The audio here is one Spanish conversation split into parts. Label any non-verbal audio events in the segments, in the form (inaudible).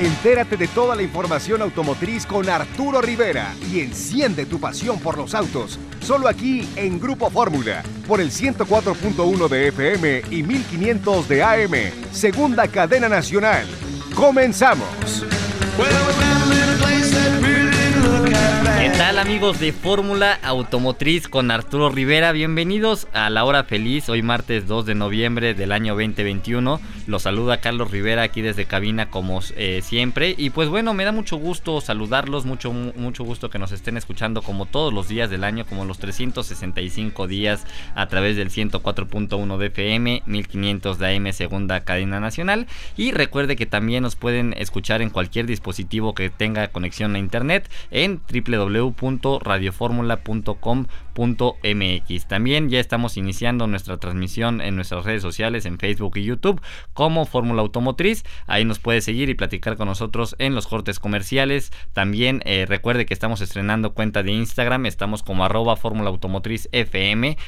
Entérate de toda la información automotriz con Arturo Rivera y enciende tu pasión por los autos. Solo aquí en Grupo Fórmula, por el 104.1 de FM y 1500 de AM, segunda cadena nacional. ¡Comenzamos! ¿Qué tal amigos de Fórmula Automotriz con Arturo Rivera? Bienvenidos a la hora feliz, hoy martes 2 de noviembre del año 2021. Los saluda Carlos Rivera aquí desde cabina como eh, siempre. Y pues bueno, me da mucho gusto saludarlos, mucho, mucho gusto que nos estén escuchando como todos los días del año, como los 365 días a través del 104.1 de FM, 1500 de AM, segunda cadena nacional. Y recuerde que también nos pueden escuchar en cualquier dispositivo que tenga conexión a internet en www www.radioformula.com.mx. También ya estamos iniciando nuestra transmisión en nuestras redes sociales, en Facebook y YouTube, como Fórmula Automotriz. Ahí nos puede seguir y platicar con nosotros en los cortes comerciales. También eh, recuerde que estamos estrenando cuenta de Instagram, estamos como arroba Fórmula Automotriz FM,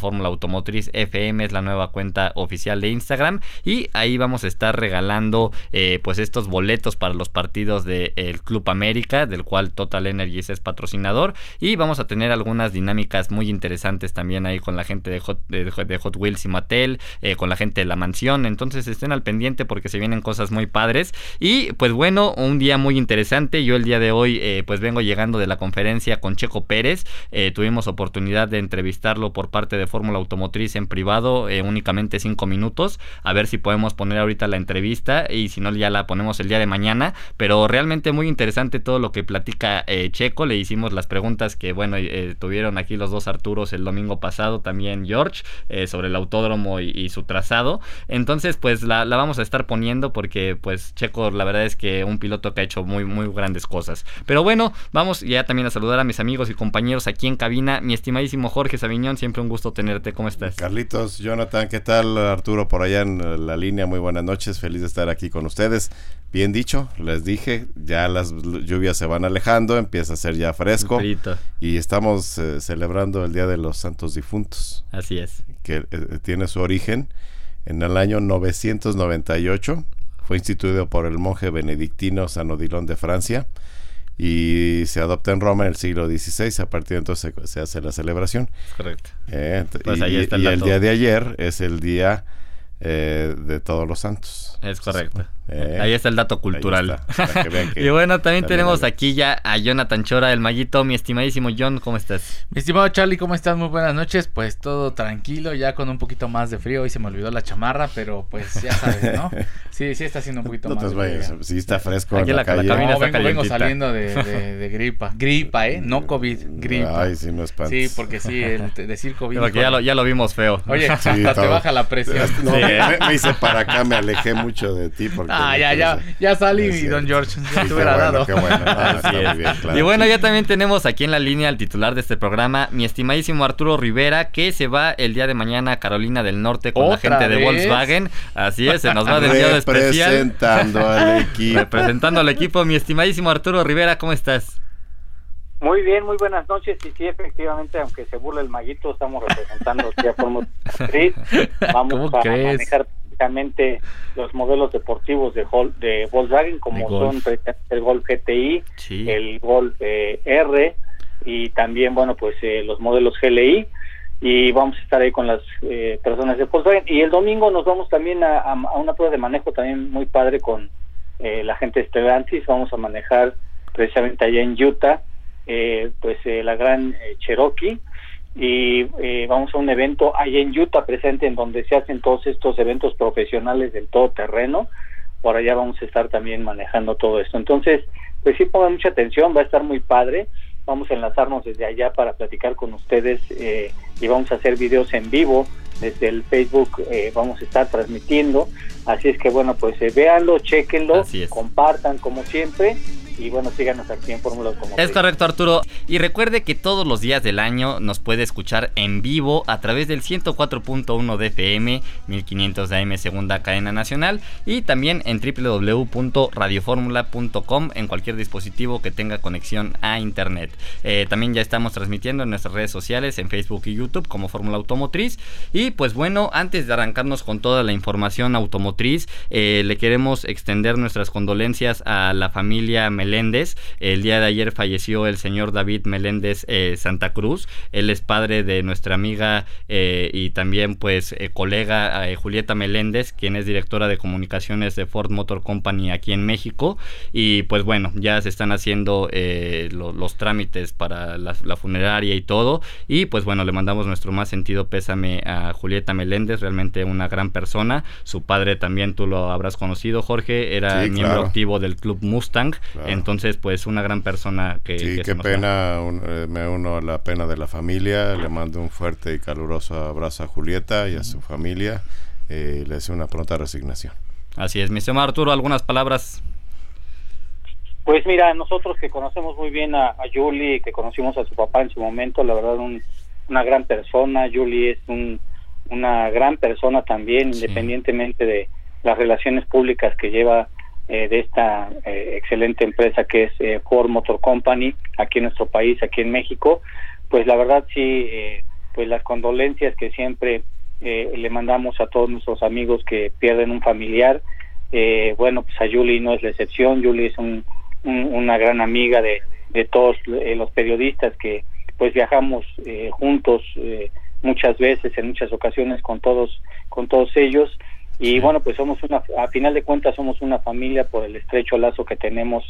Fórmula Automotriz FM es la nueva cuenta oficial de Instagram. Y ahí vamos a estar regalando eh, pues estos boletos para los partidos del Club América, del cual Total Energy es patrocinador. Y vamos a tener algunas dinámicas muy interesantes también ahí con la gente de Hot, de, Wheels y Mattel, eh, con la gente de la mansión, entonces estén al pendiente porque se vienen cosas muy padres. Y pues bueno, un día muy interesante, yo el día de hoy eh, pues vengo llegando de la conferencia con Checo Pérez, eh, tuvimos oportunidad de entrevistarlo por parte de Fórmula Automotriz en privado, únicamente cinco minutos, a ver si podemos poner ahorita la entrevista y si no ya la ponemos el día de mañana, pero realmente muy interesante todo lo que platica Checo, le hicimos las preguntas que, bueno, eh, tuvieron aquí los dos Arturos el domingo pasado, también George, eh, sobre el autódromo y, su trazado. Entonces, pues la, vamos a estar poniendo porque, pues, Checo, la verdad es que un piloto que ha hecho muy, muy grandes cosas. Pero bueno, vamos ya también a saludar a mis amigos y compañeros aquí en cabina. Mi estimadísimo Jorge Sabiñón, siempre un gusto tenerte. ¿Cómo estás? Carlitos, Jonathan, ¿qué tal? Arturo por allá en la línea, muy buenas noches, feliz de estar aquí con ustedes. Bien dicho, les dije, ya las lluvias se van alejando, empieza a ser ya fresco. Y estamos eh, celebrando el Día de los Santos Difuntos. Así es. Que eh, tiene su origen en el año 998. Fue instituido por el monje benedictino San Odilon de Francia y se adopta en Roma en el siglo XVI. A partir de entonces se, hace la celebración. Correcto. Eh, pues y, el, día de ayer es el día de todos los santos. Es correcto. Eh, ahí está el dato cultural. (laughs) y bueno, también, tenemos aquí ya a Jonathan Chora, el Mallito. Mi estimadísimo John, ¿cómo estás? Mi estimado Charlie, ¿cómo estás? Muy buenas noches. Pues todo tranquilo, ya con un poquito más de frío. Hoy se me olvidó la chamarra, pero pues ya sabes, ¿no? (laughs) Sí, sí está haciendo un poquito más. de sí está fresco. Aquí la, la, no, vengo, saliendo (laughs) de, gripa. Gripa, ¿eh? No COVID, gripa. Ay, sí, no Sí, porque sí, el, decir COVID. Porque ya lo, ya lo vimos feo. Oye, te baja la presión. No, me, hice para acá, me alejé mucho de ti porque Ah, ya, ya, ya salí, y don George. Ya te hubiera dado. (laughs) Y bueno, ya también tenemos aquí en la línea al titular de este programa, mi estimadísimo Arturo Rivera, que se va el día de mañana a Carolina del Norte con la gente de Volkswagen. Así es, se nos va de enviado especial. Representando al (laughs) equipo. Representando al equipo, mi estimadísimo Arturo Rivera, ¿cómo estás? Muy bien, muy buenas noches. Y sí, efectivamente, aunque se burle el maguito, estamos representando ya Fórmula (laughs) Vamos a manejar los modelos deportivos de, de Volkswagen, como son el Golf GTI, el Golf eh, R y también, bueno, pues eh, los modelos GLI. Y vamos a estar ahí con las eh, personas de Volkswagen. Y el domingo nos vamos también a, una prueba de manejo también muy padre con la gente de Stellantis. Vamos a manejar precisamente allá en Utah, pues la gran Cherokee y eh, vamos a un evento ahí en Utah presente en donde se hacen todos estos eventos profesionales del todo terreno por allá vamos a estar también manejando todo esto. Entonces pues sí pongan mucha atención va a estar muy padre. Vamos a enlazarnos desde allá para platicar con ustedes eh, y vamos a hacer videos en vivo desde el Facebook eh, vamos a estar transmitiendo. Así es que bueno pues véanlo chequenlo compartan como siempre y bueno, síganos aquí en Fórmula Automotriz. Es correcto, Arturo. Y recuerde que todos los días del año nos puede escuchar en vivo a través del 104.1 de FM, 1500 de AM, segunda cadena nacional, y también en www.radioformula.com en cualquier dispositivo que tenga conexión a internet. Eh, también ya estamos transmitiendo en nuestras redes sociales, en Facebook y YouTube, como Fórmula Automotriz. Y pues bueno, antes de arrancarnos con toda la información automotriz, eh, le queremos extender nuestras condolencias a la familia Meléndez. El día de ayer falleció el señor David Meléndez eh, Santa Cruz. Él es padre de nuestra amiga eh, y también pues eh, colega Julieta Meléndez, quien es directora de comunicaciones de Ford Motor Company aquí en México. Y pues bueno, ya se están haciendo los trámites para la, funeraria y todo. Y pues bueno, le mandamos nuestro más sentido pésame a Julieta Meléndez, realmente una gran persona. Su padre también tú lo habrás conocido, Jorge, era miembro activo del Club Mustang. Entonces, pues una gran persona que... Sí, qué pena, eh, me uno a la pena de la familia, le mando un fuerte y caluroso abrazo a Julieta y a su familia, eh, le deseo una pronta resignación. Así es, mi señor Arturo, algunas palabras. Pues mira, nosotros que conocemos muy bien a, a Julie, que conocimos a su papá en su momento, la verdad una gran persona, Julie es una gran persona también, independientemente de las relaciones públicas que lleva eh, de esta eh, excelente empresa que es eh, Ford Motor Company aquí en nuestro país, aquí en México, pues la verdad sí, pues las condolencias que siempre le mandamos a todos nuestros amigos que pierden un familiar, bueno, pues a Julie no es la excepción, Julie es una gran amiga de, de todos los periodistas que pues viajamos juntos muchas veces, en muchas ocasiones con todos, con todos ellos y bueno, pues somos una, a final de cuentas somos una familia por el estrecho lazo que tenemos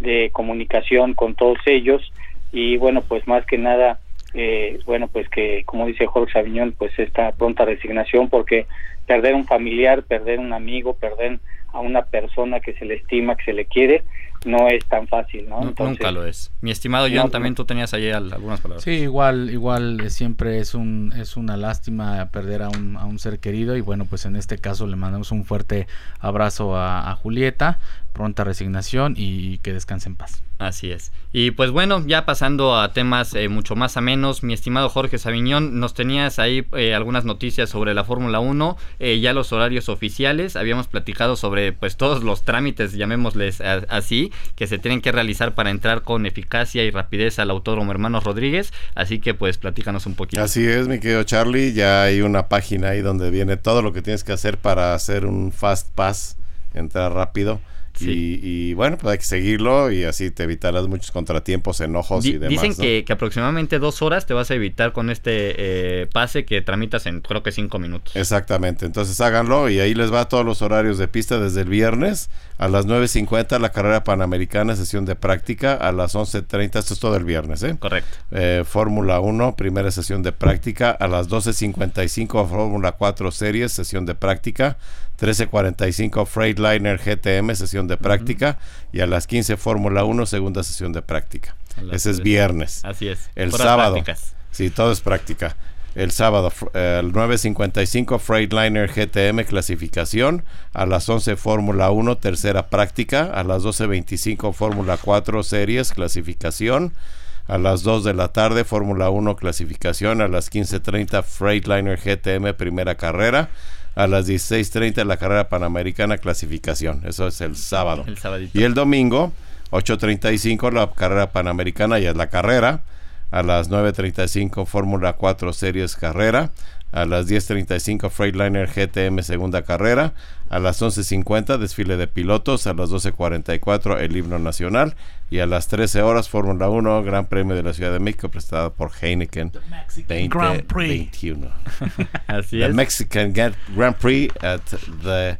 de comunicación con todos ellos. Y bueno, pues más que nada, eh, bueno, pues que como dice Jorge Sabiñón, pues esta pronta resignación porque perder un familiar, perder un amigo, perder a una persona que se le estima, que se le quiere, no es tan fácil, ¿no? nunca lo es. Mi estimado John, también tú tenías ahí algunas palabras. Sí, igual, igual eh, siempre es un es una lástima perder a un, a un ser querido y bueno, pues en este caso le mandamos un fuerte abrazo a, a Julieta, pronta resignación y que descanse en paz. Así es. Y pues bueno, ya pasando a temas eh, mucho más amenos, mi estimado Jorge Sabiñón, nos tenías ahí eh, algunas noticias sobre la Fórmula 1, eh, ya los horarios oficiales, habíamos platicado sobre pues todos los trámites, llamémosles así, que se tienen que realizar para entrar con eficacia y rapidez al Autódromo Hermanos Rodríguez, así que pues platícanos un poquito. Así es, mi querido Charlie, ya hay una página ahí donde viene todo lo que tienes que hacer para hacer un fast pass, entrar rápido. Y, bueno, pues hay que seguirlo y así te evitarás muchos contratiempos, enojos y demás. Dicen que, aproximadamente dos horas te vas a evitar con este eh, pase que tramitas en creo que cinco minutos. Exactamente, entonces háganlo y ahí les va todos los horarios de pista desde el viernes a las 9.50 la carrera panamericana, sesión de práctica, a las 11.30, esto es todo el viernes, ¿eh? Correcto. Eh, Fórmula 1, primera sesión de práctica, a las 12.55 Fórmula 4 series, sesión de práctica, 13.45 Freightliner GTM, sesión de práctica, y a las 15 Fórmula 1, segunda sesión de práctica. Ese es viernes. Así es. El sábado. Sí, todo es práctica. El sábado, el 9.55 Freightliner GTM clasificación. A las 11 Fórmula 1 tercera práctica. A las 12.25 Fórmula 4 series clasificación. A las 2 de la tarde Fórmula 1 clasificación. A las 15.30 Freightliner GTM primera carrera a las 16.30 la carrera panamericana clasificación. Eso es el sábado. y el domingo, 8.35 la carrera panamericana, ya es la carrera. A las 9.35 Fórmula 4 Series Carrera a las 10.35 Freightliner GTM segunda carrera, a las 11.50 desfile de pilotos, a las 12.44 el himno nacional y a las 13 horas Fórmula 1 Gran Premio de la Ciudad de México presentado por Heineken 2021. (laughs) Así es. Mexican Grand Prix at the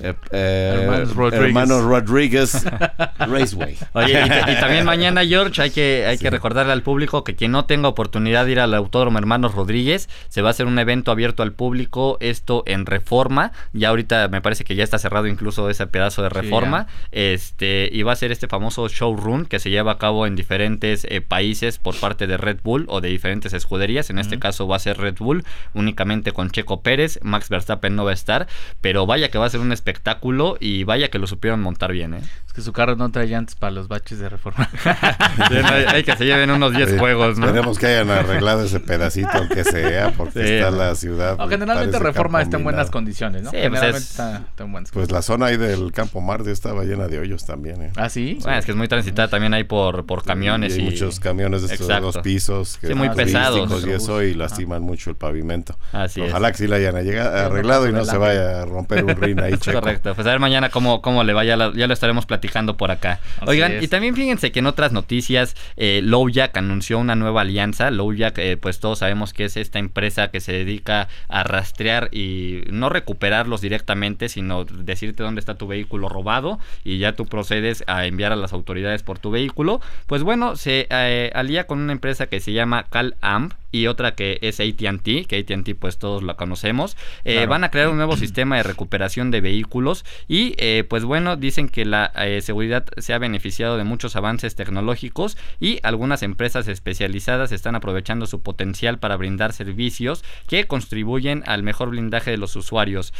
eh, eh, hermanos, Rodríguez. (laughs) Raceway. Oye, y, también (laughs) mañana, George, hay que, hay que recordarle al público que quien no tenga oportunidad de ir al Autódromo Hermanos Rodríguez, se va a hacer un evento abierto al público, esto en Reforma. Ya ahorita me parece que ya está cerrado incluso ese pedazo de Reforma. este Y va a ser este famoso showroom que se lleva a cabo en diferentes eh, países por parte de Red Bull o de diferentes escuderías. En este caso va a ser Red Bull, únicamente con Checo Pérez. Max Verstappen no va a estar, pero vaya que va a ser un espectáculo y vaya que lo supieron montar bien, ¿eh? Es que su carro no trae llantas para los baches de reforma. (laughs) hay, que se lleven unos 10 juegos, ¿no? Tenemos que hayan arreglado ese pedacito, aunque sea, porque está la ciudad. generalmente reforma está en buenas condiciones, ¿no? Pues generalmente está, en buenas Pues la zona ahí del Campo Marte estaba llena de hoyos también, ¿eh? ¿Ah, sí? Bueno, es que es muy transitada también ahí por, por camiones. y, muchos camiones de estos dos pisos. Que muy pesados. Y eso, y lastiman mucho el pavimento. Ojalá que sí la hayan arreglado y no se vaya a romper un rin ahí, (laughs) Correcto. Pues a ver mañana cómo, cómo le vaya, ya lo estaremos platicando por acá. Oigan, y también fíjense que en otras noticias, eh, Lowjack anunció una nueva alianza. Lowjack, eh, pues todos sabemos que es esta empresa que se dedica a rastrear y no recuperarlos directamente, sino decirte dónde está tu vehículo robado y ya tú procedes a enviar a las autoridades por tu vehículo. Pues bueno, se eh, alía con una empresa que se llama CalAmp y otra que es ATT, que ATT pues todos la conocemos, eh, van a crear un nuevo sistema de recuperación de vehículos y eh, pues bueno, dicen que la eh, seguridad se ha beneficiado de muchos avances tecnológicos y algunas empresas especializadas están aprovechando su potencial para brindar servicios que contribuyen al mejor blindaje de los usuarios.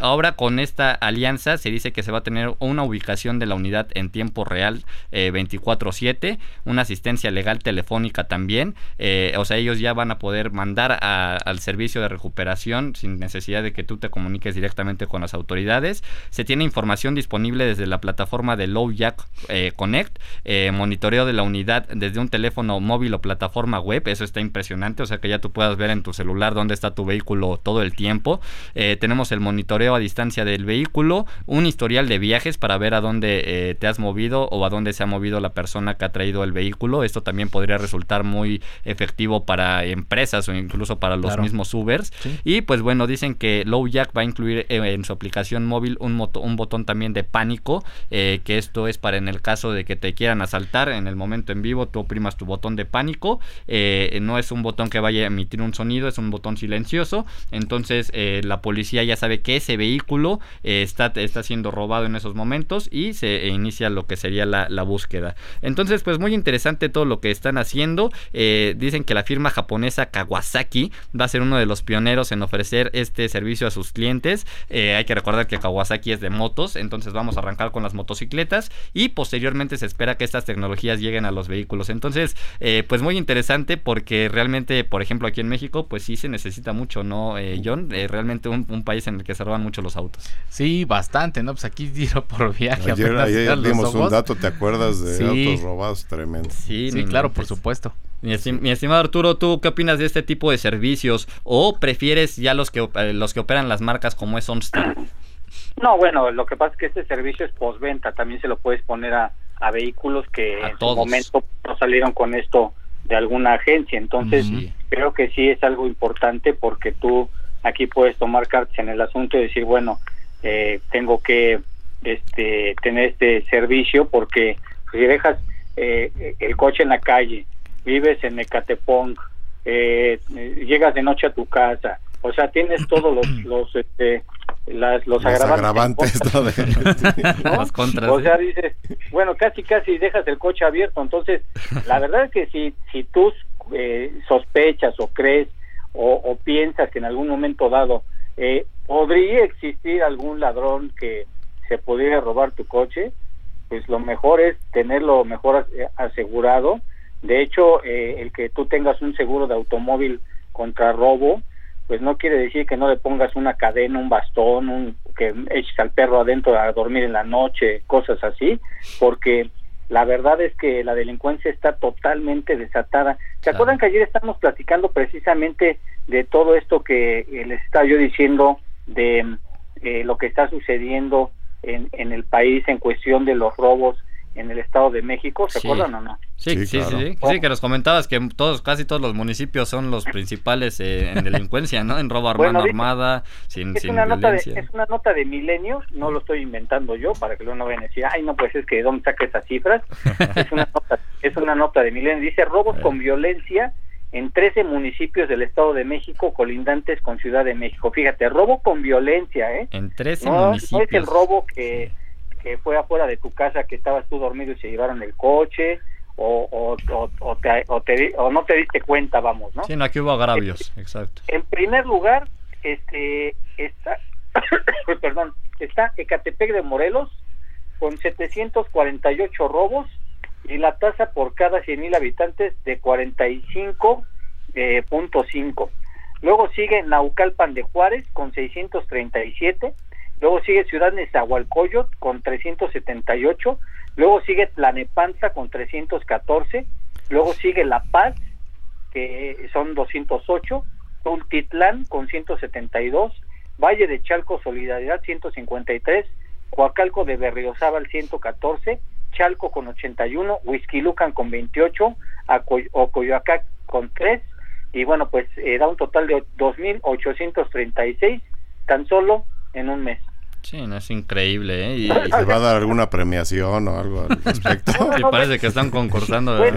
ahora con esta alianza se dice que se va a tener una ubicación de la unidad en tiempo real 24/7, una asistencia legal telefónica también, o sea, ellos ya van a poder mandar al servicio de recuperación sin necesidad de que tú te comuniques directamente con las autoridades. Se tiene información disponible desde la plataforma de Low Jack eh, Connect, eh, monitoreo de la unidad desde un teléfono móvil o plataforma web, eso está impresionante, o sea que ya tú puedas ver en tu celular dónde está tu vehículo todo el tiempo. Eh, tenemos el monitoreo a distancia del vehículo, un historial de viajes para ver a dónde te has movido o a dónde se ha movido la persona que ha traído el vehículo. Esto también podría resultar muy efectivo para empresas o incluso para los mismos Ubers. Y pues bueno, dicen que Low Jack va a incluir eh, en su aplicación móvil un, un botón también de pánico, eh, que esto es para en el caso de que te quieran asaltar en el momento en vivo, tú oprimas tu botón de pánico. Eh, no es un botón que vaya a emitir un sonido, es un botón silencioso. Entonces la policía ya sabe que ese vehículo está, está siendo robado en esos momentos y se inicia lo que sería la, la búsqueda. Entonces, pues muy interesante todo lo que están haciendo. dicen que la firma japonesa Kawasaki va a ser uno de los pioneros en ofrecer este servicio a sus clientes. Eh, hay que recordar que Kawasaki es de motos, entonces vamos a arrancar con las motocicletas y posteriormente se espera que estas tecnologías lleguen a los vehículos. Entonces, eh, pues muy interesante porque realmente, por ejemplo, aquí en México, pues sí se necesita mucho, ¿no, eh, John? realmente un, país en el que se roban mucho los autos. Sí, bastante, ¿no? Pues aquí tiro por viaje. Ayer, dimos un dato, ¿te acuerdas de autos robados? Tremendo. Sí, sí claro, por supuesto. Mi, estimado Arturo, ¿tú qué opinas de este tipo de servicios? ¿O prefieres ya los que, eh, los que operan las marcas como es OnStar? (clears throat) No, bueno, lo que pasa es que este servicio es postventa, también se lo puedes poner a, vehículos que en su momento no salieron con esto de alguna agencia, entonces creo que sí es algo importante porque tú aquí puedes tomar cartas en el asunto y decir, bueno, eh, tengo que este tener este servicio porque si dejas eh, el coche en la calle vives en Ecatepong, eh, llegas de noche a tu casa, o sea, tienes todos los, (clears throat) los, este, las, los, agravantes, O sea, dices, bueno, casi, casi dejas el coche abierto. Entonces, la verdad es que si, si tú eh, sospechas o crees o, piensas que en algún momento dado eh, podría existir algún ladrón que se pudiera robar tu coche, pues lo mejor es tenerlo mejor asegurado de hecho, eh, el que tú tengas un seguro de automóvil contra robo, pues no quiere decir que no le pongas una cadena, un bastón, un, que eches al perro adentro a dormir en la noche, cosas así, porque la verdad es que la delincuencia está totalmente desatada. ¿Se acuerdan que ayer estamos platicando precisamente de todo esto que eh, les estaba yo diciendo de eh, lo que está sucediendo en, en el país en cuestión de los robos en el Estado de México, ¿se acuerdan o no? Sí, sí, sí, sí, que nos comentabas que todos, casi todos los municipios son los principales eh, en delincuencia, ¿no? En robo armado, armada, sin, es una Nota de, es una nota de milenio, no lo estoy inventando yo, para que luego no vayan a decir, ay, no, pues es que ¿de dónde saca esas cifras? es, una (laughs) nota, es una nota de milenio, dice robos con violencia en 13 municipios del Estado de México colindantes con Ciudad de México. Fíjate, robo con violencia, ¿eh? En 13 municipios. No es el robo que que fue afuera de tu casa que estabas tú dormido y se llevaron el coche o, o, o, te, o, no te diste cuenta, vamos, ¿no? Sí, no, aquí hubo agravios, exacto. En primer lugar, este, está, (coughs) perdón, está Ecatepec de Morelos con 748 robos y la tasa por cada 100 mil habitantes de 45.5. Eh, Luego sigue Naucalpan de Juárez con 637. Luego sigue Ciudad Nezahualcóyotl con 378. Luego sigue Tlanepantla con 314. Luego sigue La Paz, que son 208. Tultitlán con 172. Valle de Chalco Solidaridad 153. Coacalco de Berriozábal 114. Chalco con 81. Huizquilucan con 28. Ocoyoacac con 3 y bueno, pues eh, da un total de 2.836 tan solo en un mes. Sí, no es increíble, ¿eh? Y, se va a dar alguna premiación o algo al respecto? (laughs) sí, parece que están concursando. es,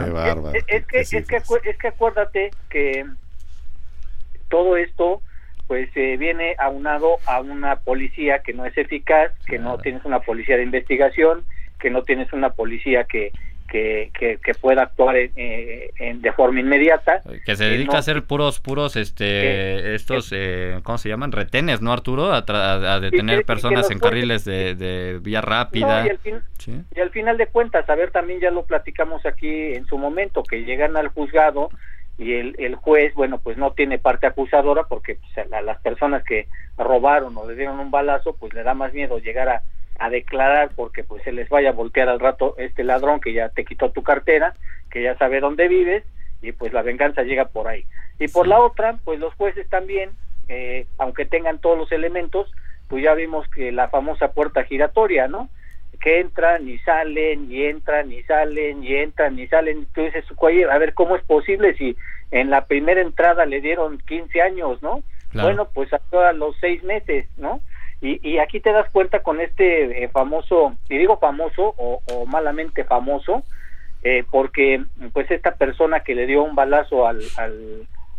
que, es, que, es que acuérdate que todo esto pues eh, viene aunado a una policía que no es eficaz, que no tienes una policía de investigación, que no tienes una policía que, que, que, pueda actuar en, de forma inmediata. Que se dedica a hacer puros, puros, este, estos, eh, ¿cómo se llaman? Retenes, ¿no, Arturo? A, detener personas en carriles de, vía rápida. y, al final de cuentas, a ver, también ya lo platicamos aquí en su momento, que llegan al juzgado y el, el juez, bueno, pues no tiene parte acusadora porque pues, a las personas que robaron o le dieron un balazo, pues le da más miedo llegar a a declarar porque pues se les vaya a voltear al rato este ladrón que ya te quitó tu cartera, que ya sabe dónde vives y pues la venganza llega por ahí. Y por la otra, pues los jueces también, eh, aunque tengan todos los elementos, pues ya vimos que la famosa puerta giratoria, ¿no? Que entran y salen y entran y salen y entran y salen. Tú dices, a ver cómo es posible si en la primera entrada le dieron 15 años, ¿no? Bueno, pues a los seis meses, ¿no? Y, aquí te das cuenta con este eh, famoso, y digo famoso o, malamente famoso, eh, porque pues esta persona que le dio un balazo al,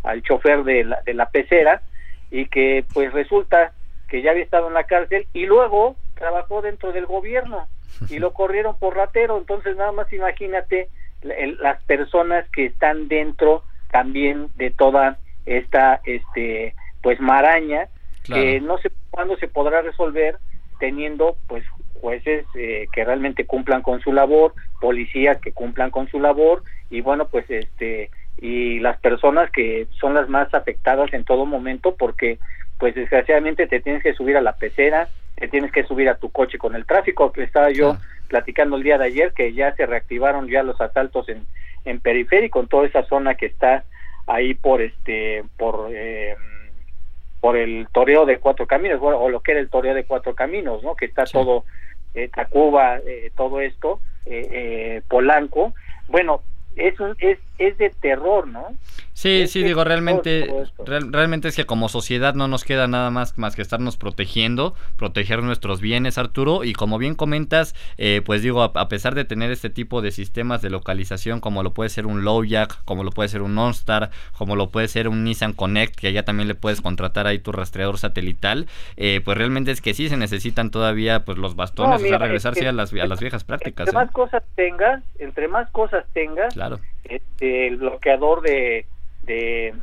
al, chofer de la, de la pecera y que pues resulta que ya había estado en la cárcel y luego trabajó dentro del gobierno y lo corrieron por ratero, entonces nada más imagínate las personas que están dentro también de toda esta este pues maraña que no sé cuándo se podrá resolver teniendo pues jueces eh, que realmente cumplan con su labor, policías que cumplan con su labor y bueno pues este y las personas que son las más afectadas en todo momento porque pues desgraciadamente te tienes que subir a la pecera, te tienes que subir a tu coche con el tráfico, que estaba yo platicando el día de ayer que ya se reactivaron ya los asaltos en, en periférico, en toda esa zona que está ahí por este por eh, por el toreo de cuatro caminos, o lo que era el toreo de cuatro caminos, ¿no? Que está todo, eh, Tacuba, eh, todo esto, eh, eh, Polanco. Bueno, es, un, es, es de terror, ¿no? Sí, sí, digo, realmente, realmente es que como sociedad no nos queda nada más más que estarnos protegiendo, proteger nuestros bienes, Arturo, y como bien comentas, eh, pues digo, a, pesar de tener este tipo de sistemas de localización, como lo puede ser un Lowjack, como lo puede ser un OnStar, como lo puede ser un Nissan Connect, que ya también le puedes contratar ahí tu rastreador satelital, eh, pues realmente es que sí se necesitan todavía pues los bastones, o sea, regresarse a, las, a las viejas prácticas. Entre más cosas tengas, entre más cosas tengas, claro. este, el bloqueador de de,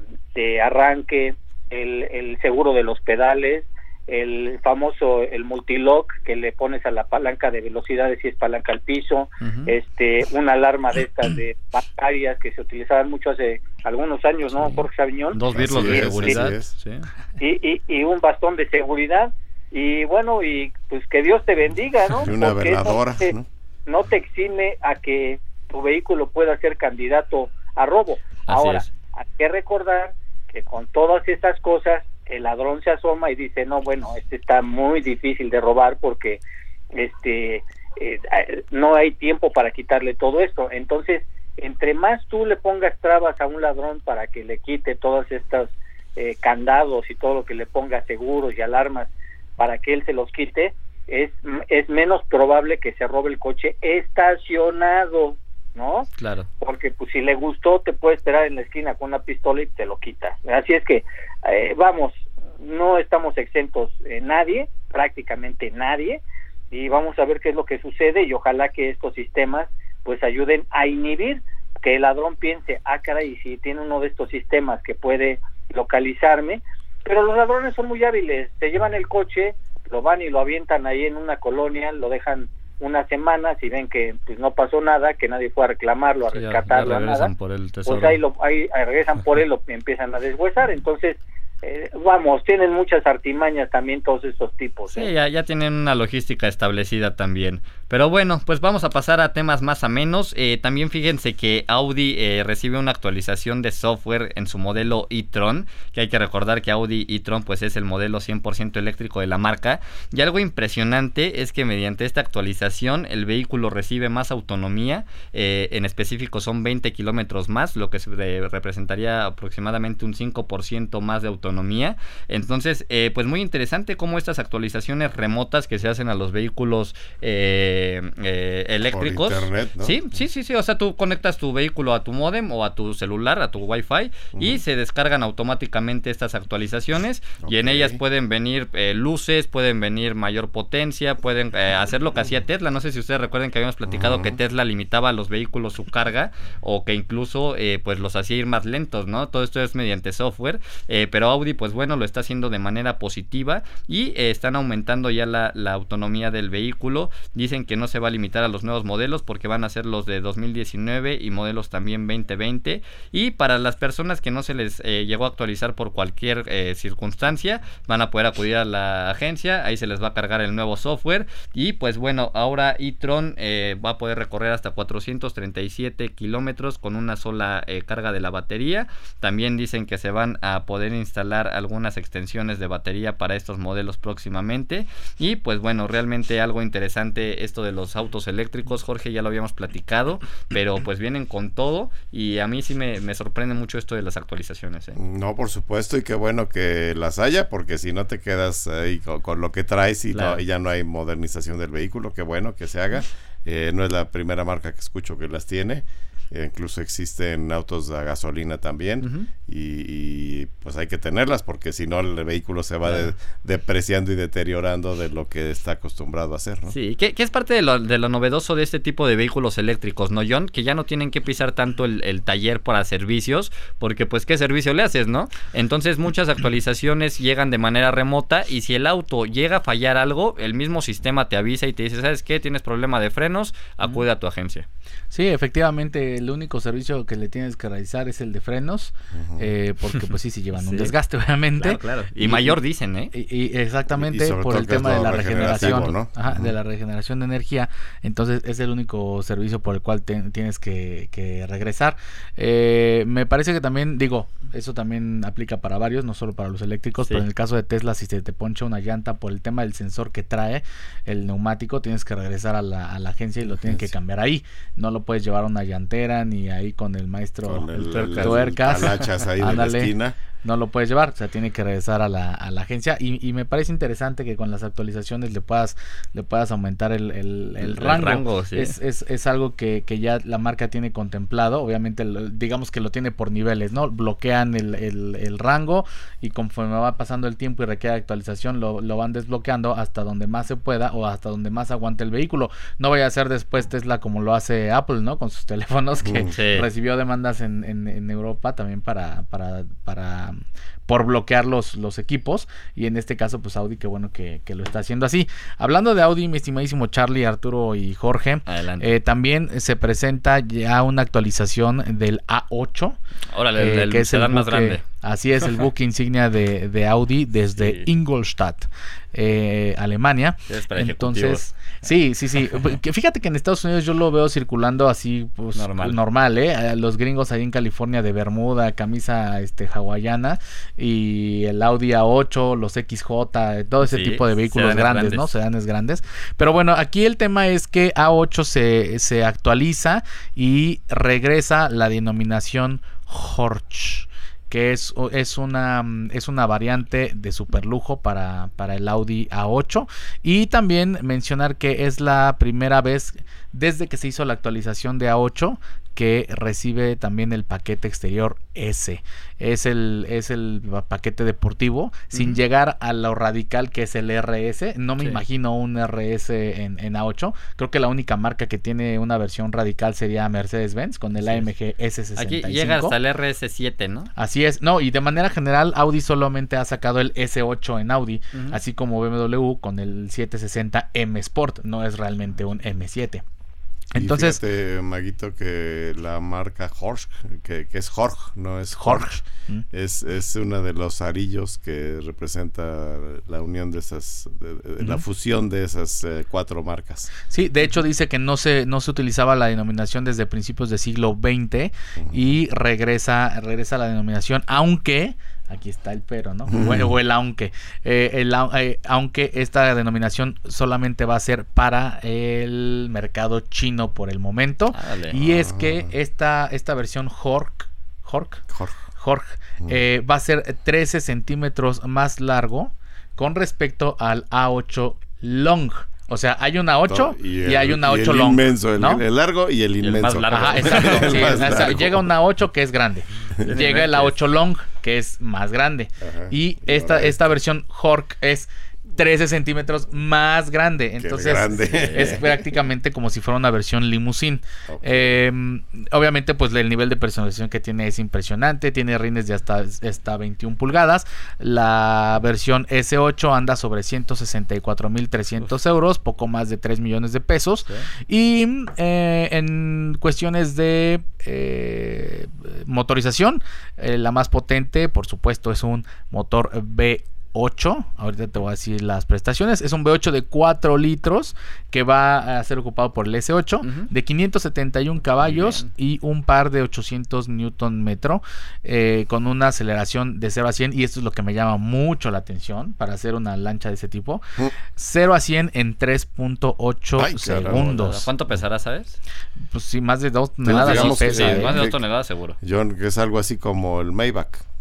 arranque, el, el, seguro de los pedales, el famoso el multilock que le pones a la palanca de velocidades si es palanca al piso, este una alarma de estas de (clears throat) bancarias que se utilizaban mucho hace algunos años, ¿no? Jorge Sabiñón. Dos virlos de seguridad. Y, y, un bastón de seguridad y bueno y pues que Dios te bendiga, ¿no? (laughs) una veladora, no te, exime a que tu vehículo pueda ser candidato a robo. Ahora, hay que recordar que con todas estas cosas el ladrón se asoma y dice no bueno este está muy difícil de robar porque este eh, no hay tiempo para quitarle todo esto entonces entre más tú le pongas trabas a un ladrón para que le quite todos estos eh, candados y todo lo que le ponga seguros y alarmas para que él se los quite es, es menos probable que se robe el coche estacionado ¿no? Claro. Porque pues si le gustó te puede esperar en la esquina con una pistola y te lo quita. Así es que eh, vamos, no estamos exentos eh, nadie, prácticamente nadie, y vamos a ver qué es lo que sucede y ojalá que estos sistemas pues ayuden a inhibir que el ladrón piense, ah caray, si tiene uno de estos sistemas que puede localizarme, pero los ladrones son muy hábiles, se llevan el coche, lo van y lo avientan ahí en una colonia, lo dejan una semana, si ven que pues no pasó nada, que nadie fue a reclamarlo, a rescatarlo, nada, por el pues ahí, lo, ahí regresan por él, lo empiezan a deshuesar, entonces eh, vamos, tienen muchas artimañas también todos estos tipos. Sí, ¿eh? ya, ya, tienen una logística establecida también. Pero bueno, pues vamos a pasar a temas más a menos. Eh, también fíjense que Audi recibe una actualización de software en su modelo e-tron, que hay que recordar que Audi e-tron pues es el modelo 100% eléctrico de la marca. Y algo impresionante es que mediante esta actualización el vehículo recibe más autonomía, en específico son 20 kilómetros más, lo que representaría aproximadamente un 5% más de autonomía entonces, eh, pues muy interesante cómo estas actualizaciones remotas que se hacen a los vehículos eh, eh, eléctricos. Sí, sí, sí, sí. O sea, tú conectas tu vehículo a tu modem o a tu celular, a tu Wi-Fi, y se descargan automáticamente estas actualizaciones. Y en ellas pueden venir luces, pueden venir mayor potencia, pueden hacer lo que hacía Tesla. No sé si ustedes recuerden que habíamos platicado que Tesla limitaba a los vehículos su carga o que incluso pues los hacía ir más lentos, ¿no? Todo esto es mediante software, pero Audi, pues bueno, lo está haciendo de manera positiva y eh, están aumentando ya la, autonomía del vehículo. Dicen que no se va a limitar a los nuevos modelos porque van a ser los de 2019 y modelos también 2020. Y para las personas que no se les eh, llegó a actualizar por cualquier eh, circunstancia, van a poder acudir a la agencia, ahí se les va a cargar el nuevo software y pues bueno, ahora e-tron va a poder recorrer hasta 437 kilómetros con una sola carga de la batería. También dicen que se van a poder instalar algunas extensiones de batería para estos modelos próximamente. Y pues bueno, realmente algo interesante esto de los autos eléctricos, Jorge ya lo habíamos platicado, pero pues vienen con todo y a mí sí me, sorprende mucho esto de las actualizaciones. ¿eh? No, por supuesto, y qué bueno que las haya, porque si no te quedas ahí con, lo que traes y, ya no hay modernización del vehículo, qué bueno que se haga. Eh, no es la primera marca que escucho que las tiene. Incluso existen autos a gasolina también y, pues hay que tenerlas porque si no el vehículo se va depreciando y deteriorando de lo que está acostumbrado a hacer, ¿no? Sí, que, es parte de lo, de lo, novedoso de este tipo de vehículos eléctricos, ¿no, John? Que ya no tienen que pisar tanto el, taller para servicios porque pues qué servicio le haces, ¿no? Entonces muchas actualizaciones llegan de manera remota y si el auto llega a fallar algo, el mismo sistema te avisa y te dice, ¿sabes qué? Tienes problema de frenos, acude a tu agencia. Sí, efectivamente el único servicio que le tienes que realizar es el de frenos, eh, porque pues sí, se llevan un (laughs) desgaste, obviamente. Claro, Y, mayor dicen, ¿eh? Y, exactamente por el tema de la regeneración, de la regeneración de energía. Entonces es el único servicio por el cual tienes que, regresar. Eh, me parece que también, digo, eso también aplica para varios, no solo para los eléctricos, pero en el caso de Tesla, si se te poncha una llanta por el tema del sensor que trae el neumático, tienes que regresar a la, a la agencia y lo tienen que cambiar ahí. No lo puedes llevar a una llantera ni ahí con el maestro el, tuercas, ahí de la esquina no lo puedes llevar, o sea, tiene que regresar a la, a la agencia y, me parece interesante que con las actualizaciones le puedas le puedas aumentar el, el, rango. es, es, es, algo que, que, ya la marca tiene contemplado, obviamente digamos que lo tiene por niveles, ¿no? Bloquean el, rango y conforme va pasando el tiempo y requiere actualización lo, lo, van desbloqueando hasta donde más se pueda o hasta donde más aguante el vehículo. No vaya a ser después Tesla como lo hace Apple, ¿no? Con sus (laughs) teléfonos que recibió demandas en, en, en Europa también para, para, para por bloquear los, los equipos. Y en este caso, pues Audi, qué bueno que, lo está haciendo así. Hablando de Audi, mi estimadísimo Charlie, Arturo y Jorge, eh, también se presenta ya una actualización del A8. Órale, eh, que es el más grande. Así es, el buque insignia de, de Audi desde Ingolstadt, eh, Alemania. Entonces, sí, sí, sí. (laughs) Fíjate que en Estados Unidos yo lo veo circulando así, pues normal, normal ¿eh? Los gringos ahí en California de Bermuda, camisa este hawaiana y el Audi A8, los XJ, todo ese tipo de vehículos grandes, grandes, ¿no? Sedanes grandes. Pero bueno, aquí el tema es que A8 se, se actualiza y regresa la denominación Horch que es, es, una, mm, es una variante de superlujo para, para el Audi A8. Y también mencionar que es la primera vez desde que se hizo la actualización de A8 que recibe también el paquete exterior S. Es el, es el paquete deportivo, sin llegar a lo radical que es el RS. No me imagino un RS en, A8. Creo que la única marca que tiene una versión radical sería Mercedes-Benz con el AMG S65. Aquí llega hasta el RS7, ¿no? Así es. No, y de manera general, Audi solamente ha sacado el S8 en Audi, así como BMW con el 760 M Sport. No es realmente un M7. Entonces, fíjate, Maguito, que la marca Horsch, que, es Jorge, no es Horsch, mm. es, es uno de los arillos que representa la unión de esas, la fusión de esas eh, cuatro marcas. Sí, de hecho dice que no se, no se utilizaba la denominación desde principios del siglo XX y regresa, regresa la denominación, aunque aquí está el pero, ¿no? O, el aunque. Eh, el, eh, aunque esta denominación solamente va a ser para el mercado chino por el momento. Y es que ah. esta, esta versión Hork, Hork, Hork, mm. eh, va a ser 13 centímetros más largo con respecto al A8 Long. O sea, hay una 8 y, hay una 8 long. Inmenso, el, largo y el inmenso. Ajá, exacto. (laughs) llega una 8 que es grande. (laughs) Llega la 8 long que es más grande. y esta, esta versión Hork es 13 centímetros más grande. Entonces es prácticamente como si fuera una versión limusín. Em, obviamente pues el nivel de personalización que tiene es impresionante. Tiene rines de hasta, hasta 21 pulgadas. La versión S8 anda sobre 164.300 euros, poco más de 3 millones de pesos. Y eh, en cuestiones de eh, motorización, eh, la más potente por supuesto es un motor V 8 ahorita te voy a decir las prestaciones, es un V8 de 4 litros que va a ser ocupado por el S8 de 571 caballos y un par de 800 newton metro eh, con una aceleración de 0 a 100 y esto es lo que me llama mucho la atención para hacer una lancha de ese tipo 0 a 100 en 3.8 segundos. ¿cuánto pesará sabes? pues sí, más de 2 toneladas sí, más de 2 toneladas seguro. John, que es algo así como el Maybach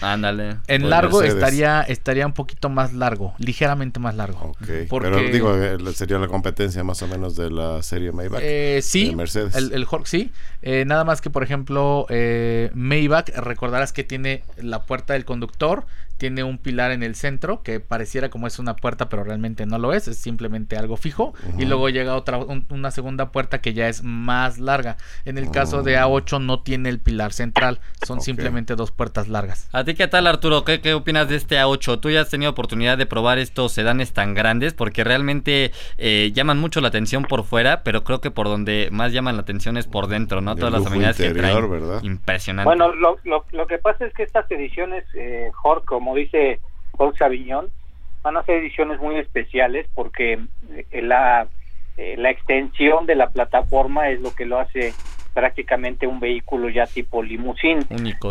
Ándale. En largo estaría estaría un poquito más largo, ligeramente más largo. Pero digo, eh, sería la competencia más o menos de la serie Maybach. Eh, sí, Mercedes. El, el sí. Eh, nada más que, por ejemplo, eh, Maybach, recordarás que tiene la puerta del conductor, tiene un pilar en el centro que pareciera como es una puerta, pero realmente no lo es, es simplemente algo fijo. Y luego llega otra, una segunda puerta que ya es más larga. En el caso de A8 no tiene el pilar central, son simplemente dos puertas largas. ¿A ti qué tal, Arturo? ¿Qué, ¿Qué, opinas de este A8? ¿Tú ya has tenido oportunidad de probar estos sedanes tan grandes? Porque realmente eh, llaman mucho la atención por fuera, pero creo que por donde más llaman la atención es por dentro, ¿no? Todas las amenidades que traen. ¿verdad? Impresionante. Bueno, lo, lo, que pasa es que estas ediciones, eh, Jorge, como dice Jorge Aviñón, van a ser ediciones muy especiales porque eh, la, eh, la extensión de la plataforma es lo que lo hace prácticamente un vehículo ya tipo limusín,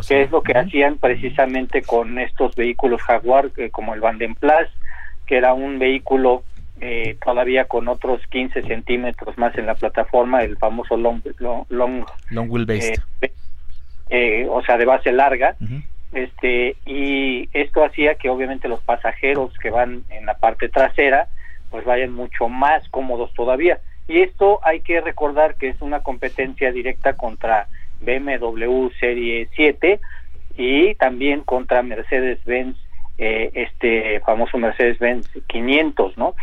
que es lo que hacían precisamente con estos vehículos Jaguar eh, como el Plus, que era un vehículo todavía con otros 15 centímetros más en la plataforma, el famoso long long long, long wheelbase, o sea de base larga, este y esto hacía que obviamente los pasajeros que van en la parte trasera pues vayan mucho más cómodos todavía. Y esto hay que recordar que es una competencia directa contra BMW Serie 7 y también contra Mercedes-Benz eh, este famoso Mercedes-Benz 500 no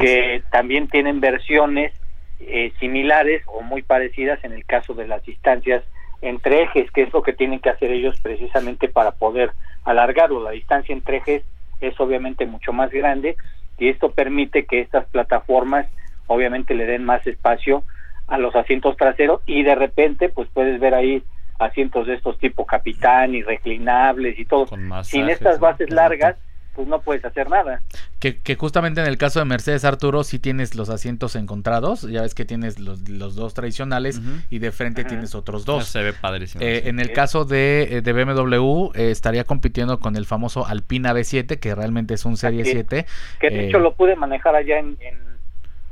que también tienen versiones eh, similares o muy parecidas en el caso de las distancias entre ejes, que es lo que tienen que hacer ellos precisamente para poder alargarlo. La distancia entre ejes es obviamente mucho más grande y esto permite que estas plataformas obviamente le den más espacio a los asientos traseros y de repente pues puedes ver ahí asientos de estos tipo capitán y reclinables y todo. Sin estas bases largas pues no puedes hacer nada. Que, que, justamente en el caso de Mercedes Arturo sí tienes los asientos encontrados, ya ves que tienes los, los dos tradicionales y de frente tienes otros dos. se ve padrísimo. Eh, en el caso de, eh, de BMW eh, estaría compitiendo con el famoso Alpina B7, que realmente es un Serie 7. Que de hecho lo pude manejar allá en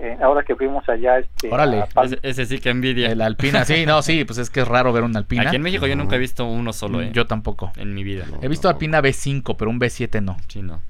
eh, ahora que fuimos allá. Este, Órale, ese, sí que envidia. El Alpina, sí, no, sí, pues es que es raro ver un Alpina. Aquí en México yo nunca he visto uno solo, ¿eh? Yo tampoco. En mi vida. he visto Alpina B5, pero un B7 no. Sí, no.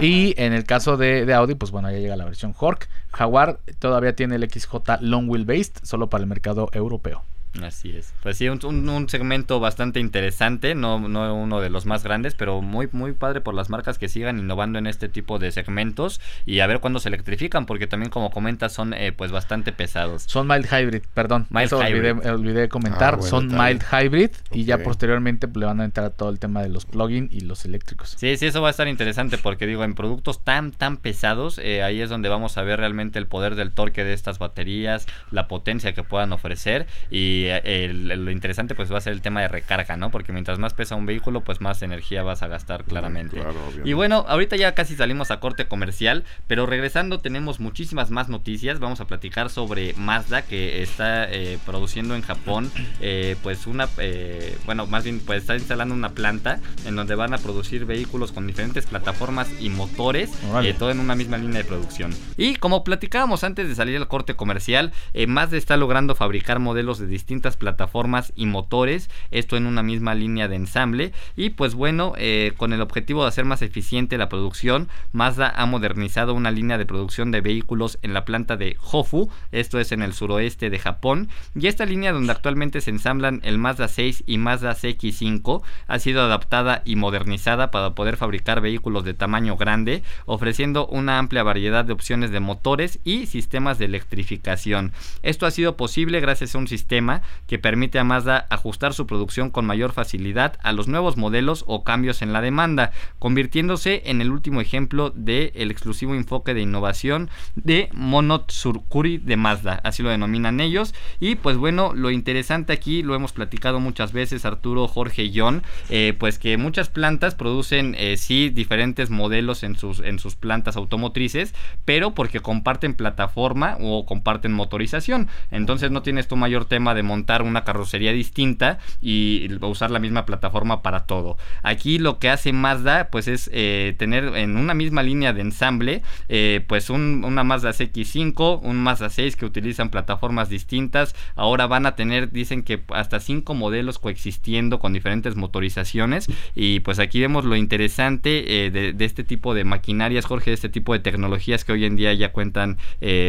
Y en el caso de, Audi, pues bueno, ya llega la versión Hork. Jaguar todavía tiene el XJ Long Wheel Based, solo para el mercado europeo. Así es. Pues sí, un, segmento bastante interesante, no, no uno de los más grandes, pero muy, muy padre por las marcas que sigan innovando en este tipo de segmentos y a ver cuándo se electrifican, porque también como comentas son eh, pues bastante pesados. Son mild hybrid, perdón. Mild hybrid. Olvidé, comentar, ah, son mild hybrid y ya posteriormente le van a entrar todo el tema de los plugins y los eléctricos. Sí, sí, eso va a estar interesante porque digo, en productos tan, tan pesados, eh, ahí es donde vamos a ver realmente el poder del torque de estas baterías, la potencia que puedan ofrecer y lo interesante pues va a ser el tema de recarga, ¿no? Porque mientras más pesa un vehículo, pues más energía vas a gastar claramente. y bueno, ahorita ya casi salimos a corte comercial, pero regresando tenemos muchísimas más noticias. Vamos a platicar sobre Mazda que está eh, produciendo en Japón, eh, pues una, eh, bueno, más bien pues está instalando una planta en donde van a producir vehículos con diferentes plataformas y motores, todo en una misma línea de producción. Y como platicábamos antes de salir al corte comercial, Mazda está logrando fabricar modelos de distintos plataformas y motores, esto en una misma línea de ensamble y pues bueno, eh, con el objetivo de hacer más eficiente la producción, Mazda ha modernizado una línea de producción de vehículos en la planta de Hofu, esto es en el suroeste de Japón, y esta línea donde actualmente se ensamblan el Mazda 6 y Mazda CX5 ha sido adaptada y modernizada para poder fabricar vehículos de tamaño grande, ofreciendo una amplia variedad de opciones de motores y sistemas de electrificación. Esto ha sido posible gracias a un sistema que permite a Mazda ajustar su producción con mayor facilidad a los nuevos modelos o cambios en la demanda, convirtiéndose en el último ejemplo del el exclusivo enfoque de innovación de Monotsurkuri de Mazda, así lo denominan ellos. Y pues bueno, lo interesante aquí, lo hemos platicado muchas veces Arturo, Jorge y John, eh, pues que muchas plantas producen eh, sí diferentes modelos en sus, en sus plantas automotrices, pero porque comparten plataforma o comparten motorización. Entonces no tienes tu mayor tema de montar una carrocería distinta y usar la misma plataforma para todo. Aquí lo que hace Mazda pues es eh, tener en una misma línea de ensamble eh, pues un, una Mazda CX5, un Mazda 6 que utilizan plataformas distintas. Ahora van a tener, dicen que hasta cinco modelos coexistiendo con diferentes motorizaciones y pues aquí vemos lo interesante eh, de, este tipo de maquinarias, Jorge, de este tipo de tecnologías que hoy en día ya cuentan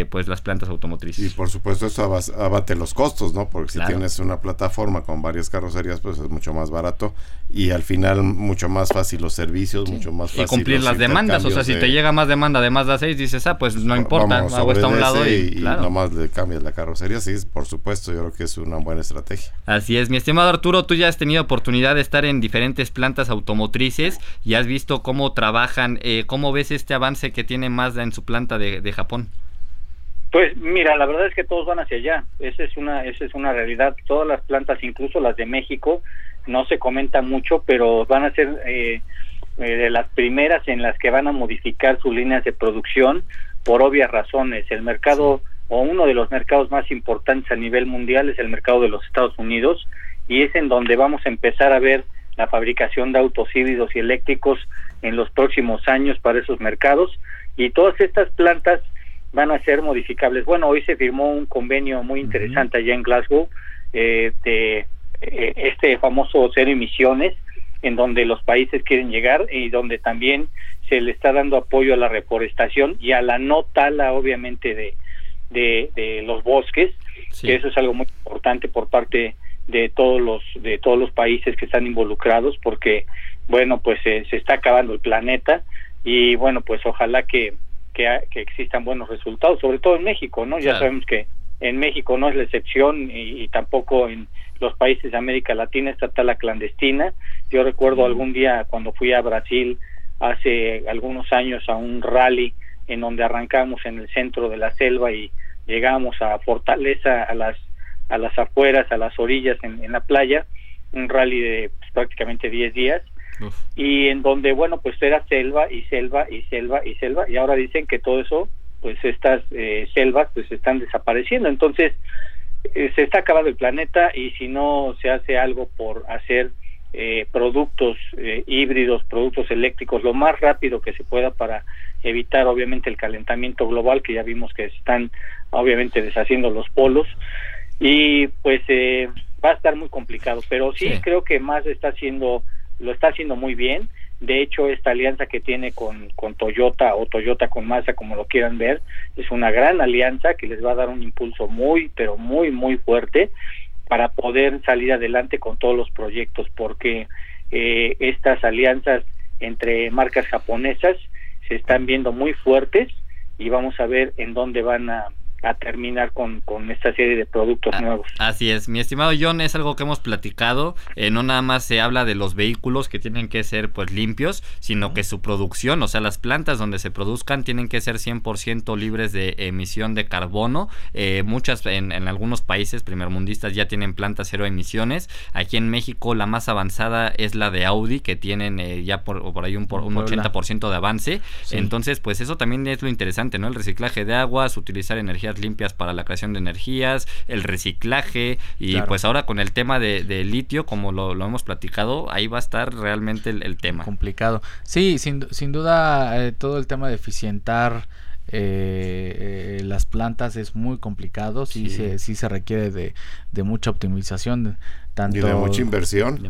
pues las plantas automotrices. Y por supuesto eso abate los costos, ¿no? Porque si tienes una plataforma con varias carrocerías, pues es mucho más barato y al final mucho más fácil los servicios, mucho más fácil. Y cumplir las demandas, o sea, si te llega más demanda de Mazda 6, dices, ah, pues no importa, hago a un lado y, y nomás le cambias la carrocería, sí, por supuesto, yo creo que es una buena estrategia. Así es, mi estimado Arturo, tú ya has tenido oportunidad de estar en diferentes plantas automotrices y has visto cómo trabajan, eh, cómo ves este avance que tiene Mazda en su planta de, de Japón. Pues mira, la verdad es que todos van hacia allá. Esa es una, esa es una realidad. Todas las plantas, incluso las de México, no se comenta mucho, pero van a ser eh, eh, de las primeras en las que van a modificar sus líneas de producción por obvias razones. El mercado o uno de los mercados más importantes a nivel mundial es el mercado de los Estados Unidos y es en donde vamos a empezar a ver la fabricación de autos híbridos y eléctricos en los próximos años para esos mercados y todas estas plantas van a ser modificables. Bueno, hoy se firmó un convenio muy interesante allá en Glasgow eh, de eh, este famoso cero emisiones, en donde los países quieren llegar y donde también se le está dando apoyo a la reforestación y a la no tala, obviamente, de, de, los bosques, que eso es algo muy importante por parte de todos los de todos los países que están involucrados, porque bueno, pues se está acabando el planeta y bueno, pues ojalá que que, que existan buenos resultados, sobre todo en México, ¿no? Ya sabemos que en México no es la excepción y, tampoco en los países de América Latina está la clandestina. Yo recuerdo algún día cuando fui a Brasil hace algunos años a un rally en donde arrancamos en el centro de la selva y llegamos a Fortaleza, a las a las afueras, a las orillas en, en la playa, un rally de pues, prácticamente 10 días y en donde, bueno, pues era selva y selva y selva y selva, y ahora dicen que todo eso, pues estas eh, selvas, pues están desapareciendo. Entonces, eh, se está acabando el planeta y si no se hace algo por hacer eh, productos híbridos, productos eléctricos lo más rápido que se pueda para evitar obviamente el calentamiento global que ya vimos que están obviamente deshaciendo los polos y pues va a estar muy complicado pero sí, sí. creo que más está haciendo lo está haciendo muy bien. De hecho, esta alianza que tiene con, con Toyota o Toyota con Mazda, como lo quieran ver, es una gran alianza que les va a dar un impulso muy, pero muy, muy fuerte, para poder salir adelante con todos los proyectos, porque eh, estas alianzas entre marcas japonesas se están viendo muy fuertes y vamos a ver en dónde van a, a terminar con, con, esta serie de productos ah, nuevos. Así es, mi estimado John, es algo que hemos platicado, eh, no nada más se habla de los vehículos que tienen que ser pues limpios, sino que su producción, o sea, las plantas donde se produzcan tienen que ser 100% libres de emisión de carbono. Eh, muchas, en, en, algunos países primermundistas ya tienen plantas cero emisiones. Aquí en México la más avanzada es la de Audi, que tienen eh, ya por, por ahí un, por, un 80% de avance. Entonces, pues eso también es lo interesante, ¿no? El reciclaje de aguas, utilizar energía limpias para la creación de energías, el reciclaje y pues ahora con el tema de, litio, como lo, hemos platicado, ahí va a estar realmente el, tema. Complicado. Sí, sin, sin duda eh, todo el tema de eficientar eh, eh, las plantas es muy complicado, sí, Se, sí se requiere de, de mucha optimización y de mucha inversión.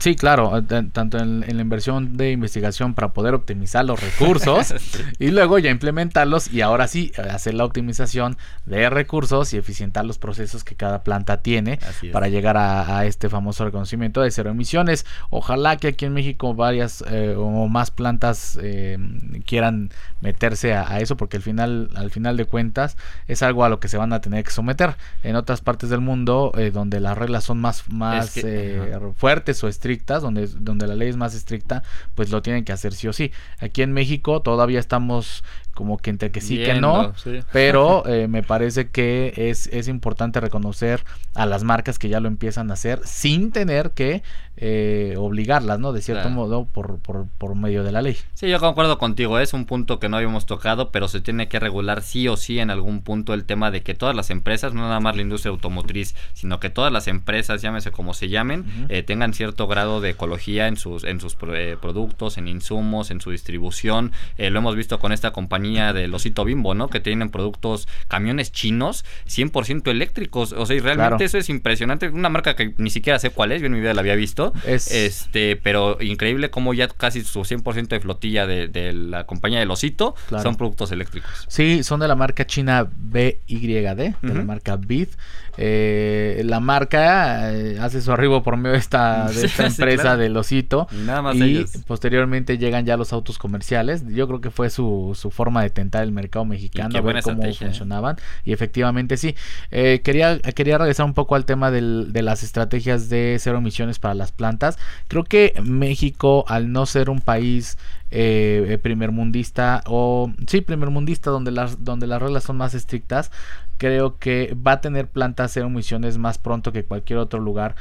Sí, claro, tanto en, la inversión de investigación para poder optimizar los recursos (laughs) y luego ya implementarlos y ahora sí hacer la optimización de recursos y eficientar los procesos que cada planta tiene para llegar a, este famoso reconocimiento de cero emisiones. Ojalá que aquí en México varias eh, o más plantas eh, quieran meterse a, eso porque al final, al final de cuentas es algo a lo que se van a tener que someter. En otras partes del mundo eh, donde las reglas son más más eh, fuertes o estrictas, donde, donde la ley es más estricta, pues lo tienen que hacer sí o sí. Aquí en México todavía estamos como que entre que sí que no, (laughs) pero eh, me parece que es, es importante reconocer a las marcas que ya lo empiezan a hacer sin tener que eh, obligarlas, ¿no? De cierto modo, por, por, por, medio de la ley. Sí, yo concuerdo contigo, es un punto que no habíamos tocado, pero se tiene que regular sí o sí en algún punto el tema de que todas las empresas, no nada más la industria automotriz, sino que todas las empresas, llámese como se llamen, eh, tengan cierto grado de ecología en sus, en sus productos, en insumos, en su distribución. lo hemos visto con esta compañía de Losito Bimbo, ¿no? Que tienen productos, camiones chinos 100% eléctricos. O sea, y realmente eso es impresionante. Una marca que ni siquiera sé cuál es, yo en mi vida la había visto. Este, pero increíble como ya casi su 100% de flotilla de, la compañía de Losito son productos eléctricos. Sí, son de la marca china BYD, de la marca BID. Eh, la marca eh, hace su arribo por medio de esta, (laughs) de esta empresa de Losito. Y, posteriormente llegan ya los autos comerciales. Yo creo que fue su, su forma de tentar el mercado mexicano, a ver cómo ¿eh? funcionaban. Y efectivamente sí. quería, quería regresar un poco al tema de las estrategias de cero emisiones para las plantas. Creo que México, al no ser un país eh, primermundista o sí primermundista donde las donde las reglas son más estrictas creo que va a tener plantas cero emisiones más pronto que cualquier otro lugar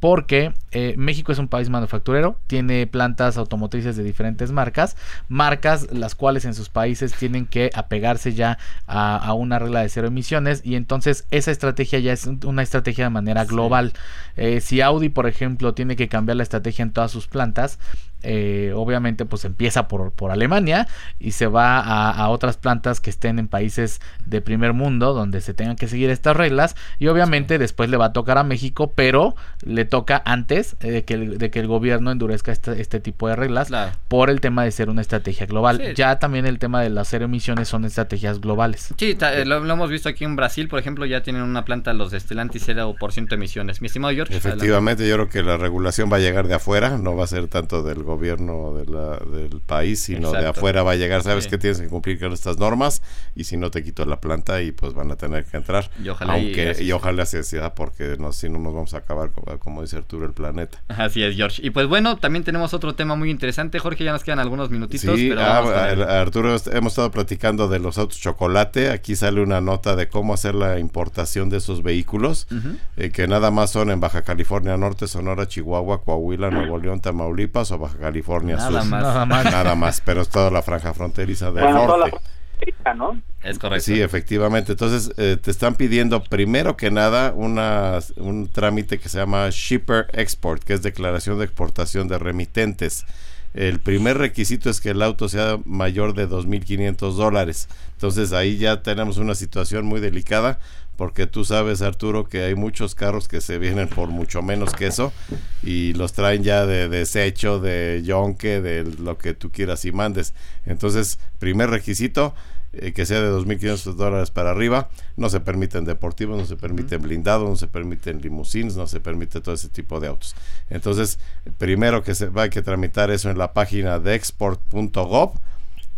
porque eh, México es un país manufacturero, tiene plantas automotrices de diferentes marcas, marcas las cuales en sus países tienen que apegarse ya a, una regla de cero emisiones y entonces esa estrategia ya es una estrategia de manera global. Eh, si Audi, por ejemplo, tiene que cambiar la estrategia en todas sus plantas, eh, obviamente pues empieza por, por, Alemania y se va a, otras plantas que estén en países de primer mundo donde se tengan que seguir estas reglas y obviamente después le va a tocar a México pero le toca antes eh, de, que el, de que el gobierno endurezca este, este tipo de reglas por el tema de ser una estrategia global. Ya también el tema de las cero emisiones son estrategias globales. Sí eh, lo, hemos visto aquí en Brasil por ejemplo ya tienen una planta los de Stellantis 0% emisiones. Mi estimado George efectivamente yo creo que la regulación va a llegar de afuera no va a ser tanto del gobierno de la, del país, sino de afuera va a llegar, sabes que tienes que cumplir con estas normas y si no te quito la planta y pues van a tener que entrar. Y ojalá, Aunque, y, ojalá sea así, porque no, si no nos vamos a acabar, como, dice Arturo, el planeta. Así es, George. Y pues bueno, también tenemos otro tema muy interesante, Jorge, ya nos quedan algunos minutitos. Sí, ah, Arturo, hemos estado platicando de los autos chocolate, aquí sale una nota de cómo hacer la importación de esos vehículos, eh, que nada más son en Baja California Norte, Sonora, Chihuahua, Coahuila, Nuevo León, Tamaulipas o Baja California nada Más. Nada más. Nada más, pero es toda la franja fronteriza del norte. ¿no? Es correcto. Sí, efectivamente. Entonces, eh, te están pidiendo primero que nada una, un trámite que se llama Shipper Export, que es declaración de exportación de remitentes. El primer requisito es que el auto sea mayor de 2.500 dólares. Entonces ahí ya tenemos una situación muy delicada porque tú sabes Arturo que hay muchos carros que se vienen por mucho menos que eso y los traen ya de desecho, de yonque, de lo que tú quieras y mandes. Entonces, primer requisito, eh, que sea de 2.500 dólares para arriba, no se permiten deportivos, no se permiten blindados, no se permiten limusines, no se permite todo ese tipo de autos. Entonces, primero que se va a que tramitar eso en la página de export.gov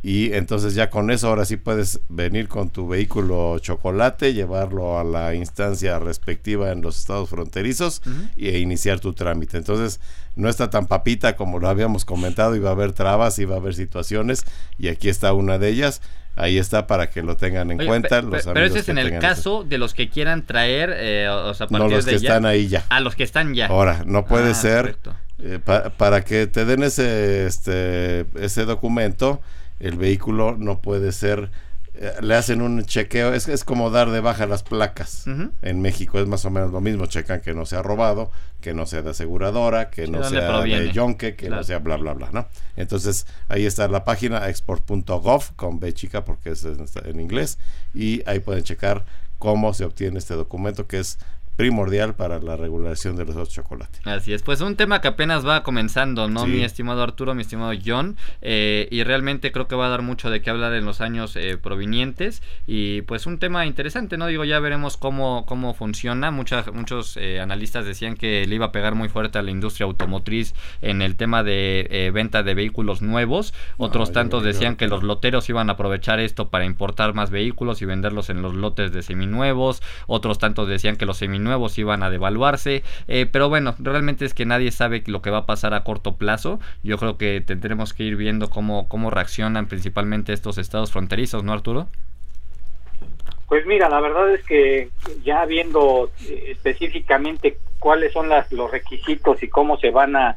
y entonces ya con eso ahora sí puedes venir con tu vehículo chocolate, llevarlo a la instancia respectiva en los estados fronterizos e iniciar tu trámite. Entonces no está tan papita como lo habíamos comentado, iba a haber trabas, iba a haber situaciones y aquí está una de ellas. Ahí está para que lo tengan en cuenta. los pero ese es en el caso de los que quieran traer, eh, o sea, no los que están ahí ya. A los que están ya. Ahora, no puede ah, ser eh, para que te den ese, este, ese documento el vehículo no puede ser le hacen un chequeo, es, es como dar de baja las placas. En México es más o menos lo mismo, checan que no sea robado, que no sea de aseguradora, que no sea de yonke, que no sea bla, bla, bla, ¿no? Entonces ahí está la página export.gov con B chica porque es en inglés y ahí pueden checar cómo se obtiene este documento que es primordial para la regulación de los chocolates. Así es, pues un tema que apenas va comenzando, ¿no? Mi estimado Arturo, mi estimado John, eh, y realmente creo que va a dar mucho de qué hablar en los años eh, provenientes, y pues un tema interesante, ¿no? Digo, ya veremos cómo, cómo funciona, Muchas, muchos eh, analistas decían que le iba a pegar muy fuerte a la industria automotriz en el tema de venta de vehículos nuevos, otros tantos decían que los loteros iban a aprovechar esto para importar más vehículos y venderlos en los lotes de seminuevos, otros tantos decían que los seminuevos nuevos iban a devaluarse, eh, pero bueno, realmente es que nadie sabe lo que va a pasar a corto plazo. Yo creo que tendremos que ir viendo cómo, cómo reaccionan principalmente estos estados fronterizos, ¿no, Arturo? Pues mira, la verdad es que ya viendo eh, específicamente cuáles son las, los requisitos y cómo se van a,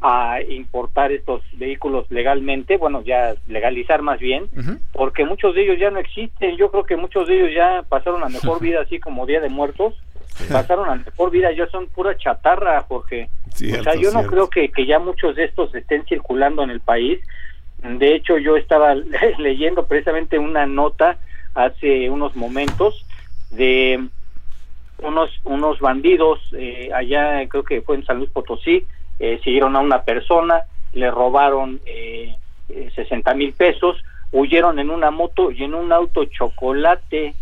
a importar estos vehículos legalmente, bueno, ya legalizar más bien, porque muchos de ellos ya no existen. Yo creo que muchos de ellos ya pasaron la mejor (laughs) vida así como Día de Muertos pasaron a mejor vida, ya son pura chatarra, Jorge. o sea, yo no creo que, que ya muchos de estos estén circulando en el país. De hecho, yo estaba (laughs) leyendo precisamente una nota hace unos momentos de unos unos bandidos eh, allá, creo que fue en San Luis Potosí, eh, siguieron a una persona, le robaron eh, 60 mil pesos, huyeron en una moto y en un auto chocolate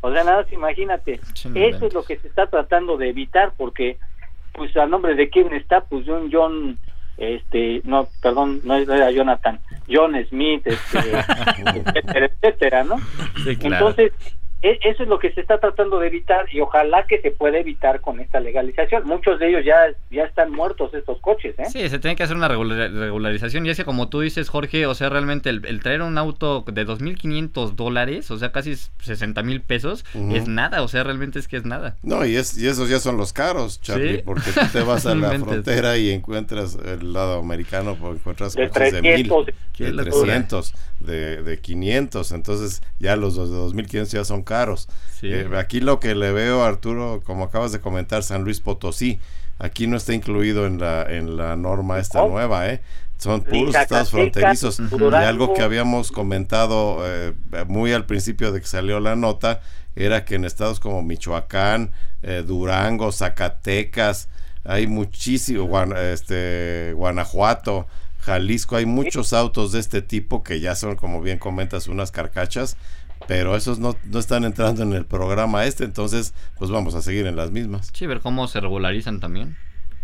o sea, nada, imagínate, eso es lo que se está tratando de evitar porque, pues, a nombre de quién está, pues, John, John, este, no, perdón, no era Jonathan, John Smith, este, (laughs) etcétera, etcétera, ¿no? Entonces, e, eso es lo que se está tratando de evitar y ojalá que se pueda evitar con esta legalización. Muchos de ellos ya, ya están muertos estos coches. ¿eh? Sí, se tiene que hacer una regularización y ese como tú dices Jorge, o sea, realmente el, traer un auto de 2.500 dólares, o sea, casi 60 mil pesos, es nada, o sea, realmente es que es nada. No, y, es, y esos ya son los caros, Charlie, porque tú te vas a la (laughs) frontera y encuentras el lado americano, pues encuentras de coches de mil, de 300, de, de 500, entonces ya los de 2.500 ya son caros. Eh, aquí lo que le veo, Arturo, como acabas de comentar, San Luis Potosí, aquí no está incluido en la, en la norma esta nueva, ¿eh? Son puros estados fronterizos. Y algo que habíamos comentado eh, muy al principio de que salió la nota era que en estados como Michoacán, eh, Durango, Zacatecas, hay muchísimo, este, Guanajuato, Jalisco, hay muchos autos de este tipo que ya son, como bien comentas, unas carcachas pero esos no, no, están entrando en el programa este, entonces pues vamos a seguir en las mismas. Sí, ver cómo se regularizan también,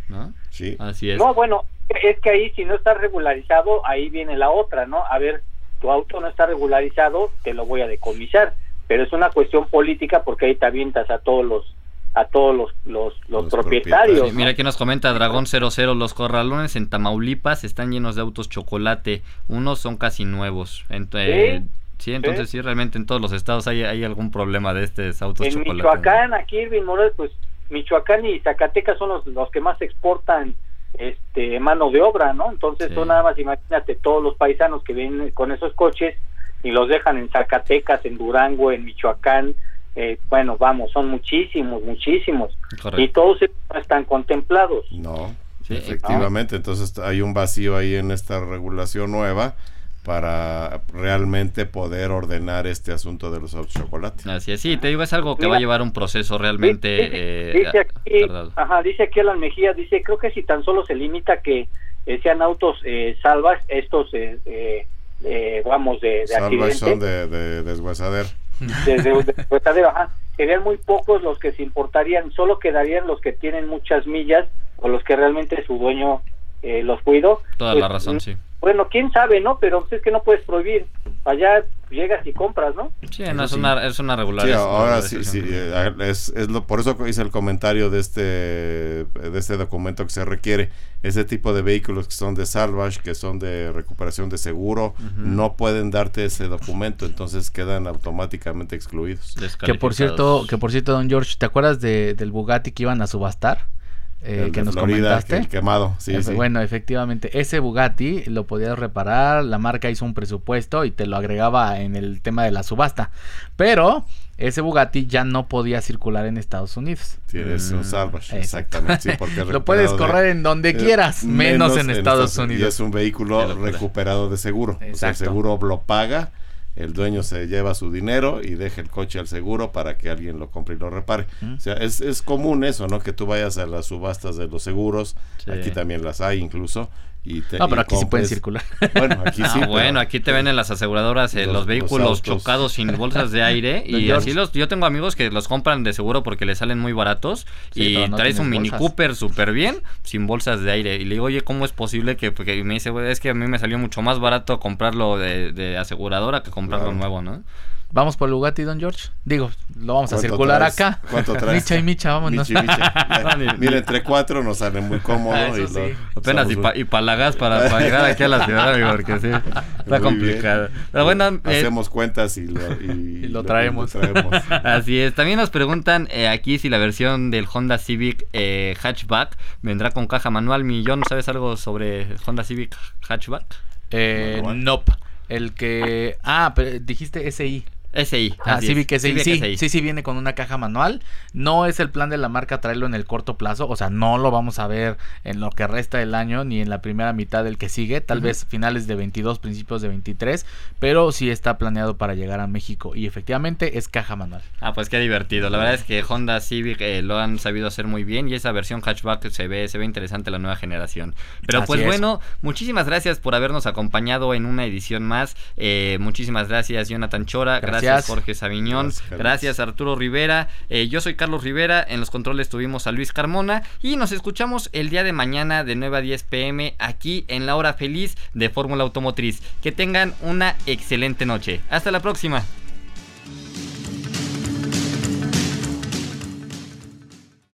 ¿no? Sí. Así es. No, bueno, es que ahí si no está regularizado, ahí viene la otra, ¿no? A ver, tu auto no está regularizado, te lo voy a decomisar, pero es una cuestión política porque ahí te avientas a todos los a todos los, los, los, propietarios. mira que nos comenta Dragón 00, los corralones en Tamaulipas están llenos de autos chocolate, unos son casi nuevos. Entonces, Sí, entonces sí. realmente en todos los estados hay, hay algún problema de estos autos En Michoacán, aquí Irving Morales, pues Michoacán y Zacatecas son los, los que más exportan este mano de obra, ¿no? Entonces tú nada más imagínate todos los paisanos que vienen con esos coches y los dejan en Zacatecas, en Durango, en Michoacán, eh, bueno, vamos, son muchísimos, muchísimos. Y todos están contemplados. No, efectivamente, entonces hay un vacío ahí en esta regulación nueva para realmente poder ordenar este asunto de los autos chocolates. Así es, sí, te digo, es algo que va a llevar un proceso realmente... Dice, eh, aquí, ajá, dice aquí Alan Mejía, dice, creo que si tan solo se limita que eh, sean autos eh, salvas, estos eh, eh, vamos, de, de accidente. de, de desguazadero. De, desguazadero, ajá. Serían muy pocos los que se importarían, solo quedarían los que tienen muchas millas o los que realmente su dueño eh, los cuidó. Toda pues, la razón, sí. Bueno, quién sabe, ¿no? Pero es que no puedes prohibir. Allá llegas y compras, ¿no? Sí, es, una, es una regularidad. Sí, ahora sí, sí, eh, es, es lo, por eso hice el comentario de este, de este documento que se requiere. Ese tipo de vehículos que son de salvage, que son de recuperación de seguro, no pueden darte ese documento, entonces quedan automáticamente excluidos. Que por cierto, que por cierto, don George, ¿te acuerdas de, del Bugatti que iban a subastar? Eh, que nos comentaste. quemado, sí, Bueno, efectivamente, ese Bugatti lo podías reparar, la marca hizo un presupuesto y te lo agregaba en el tema de la subasta. Pero ese Bugatti ya no podía circular en Estados Unidos. Tienes un mm, salvage, exactamente. porque (laughs) lo puedes correr en donde eh, quieras, menos, en, Estados, Unidos. Y es un vehículo recuperado de seguro. O sea, el seguro lo paga el dueño se lleva su dinero y deja el coche al seguro para que alguien lo compre y lo repare. O sea, es, es común eso, ¿no? Que tú vayas a las subastas de los seguros, aquí también las hay incluso, no, pero aquí sí pueden circular. Bueno, aquí sí. (laughs) Bueno, aquí te ven en las aseguradoras eh, los, vehículos chocados sin bolsas de aire. (laughs) y así los. Yo tengo amigos que los compran de seguro porque les salen muy baratos. y traes un Mini Cooper súper bien sin bolsas de aire. Y le digo, oye, ¿cómo es posible que.? Porque me dice, es que a mí me salió mucho más barato comprarlo de, de aseguradora que comprarlo nuevo, ¿no? Vamos por el Bugatti, don George. Digo, lo vamos a circular acá. ¿Cuánto (laughs) traes? Micha y Micha, vámonos. Micha y Micha. Mira, entre cuatro nos sale muy cómodo. Ah, y sí. Apenas y, pa, y para la gas para, llegar aquí a la ciudad, amigo, porque sí, está complicado. Pero bueno, eh, hacemos cuentas y lo, y, lo traemos. (laughs) Así es. También nos preguntan eh, aquí si la versión del Honda Civic eh, hatchback vendrá con caja manual. Millón, ¿sabes algo sobre Honda Civic hatchback? Eh, nope. El que... Ah, pero dijiste SI. SI. Ah, Civic SI. Sí, sí, sí, viene con una caja manual. No es el plan de la marca traerlo en el corto plazo. O sea, no lo vamos a ver en lo que resta del año ni en la primera mitad del que sigue. Tal vez finales de 22, principios de 23. Pero sí está planeado para llegar a México. Y efectivamente es caja manual. Ah, pues qué divertido. La verdad es que Honda Civic eh, lo han sabido hacer muy bien. Y esa versión hatchback se ve, se ve interesante la nueva generación. Pero pues bueno, muchísimas gracias por habernos acompañado en una edición más. Eh, muchísimas gracias, Jonathan Chora. Gracias gracias, Jorge Sabiñón, gracias, Arturo Rivera, eh, yo soy Carlos Rivera, en los controles tuvimos a Luis Carmona y nos escuchamos el día de mañana de 9 a 10 pm aquí en la hora feliz de Fórmula Automotriz. Que tengan una excelente noche. Hasta la próxima.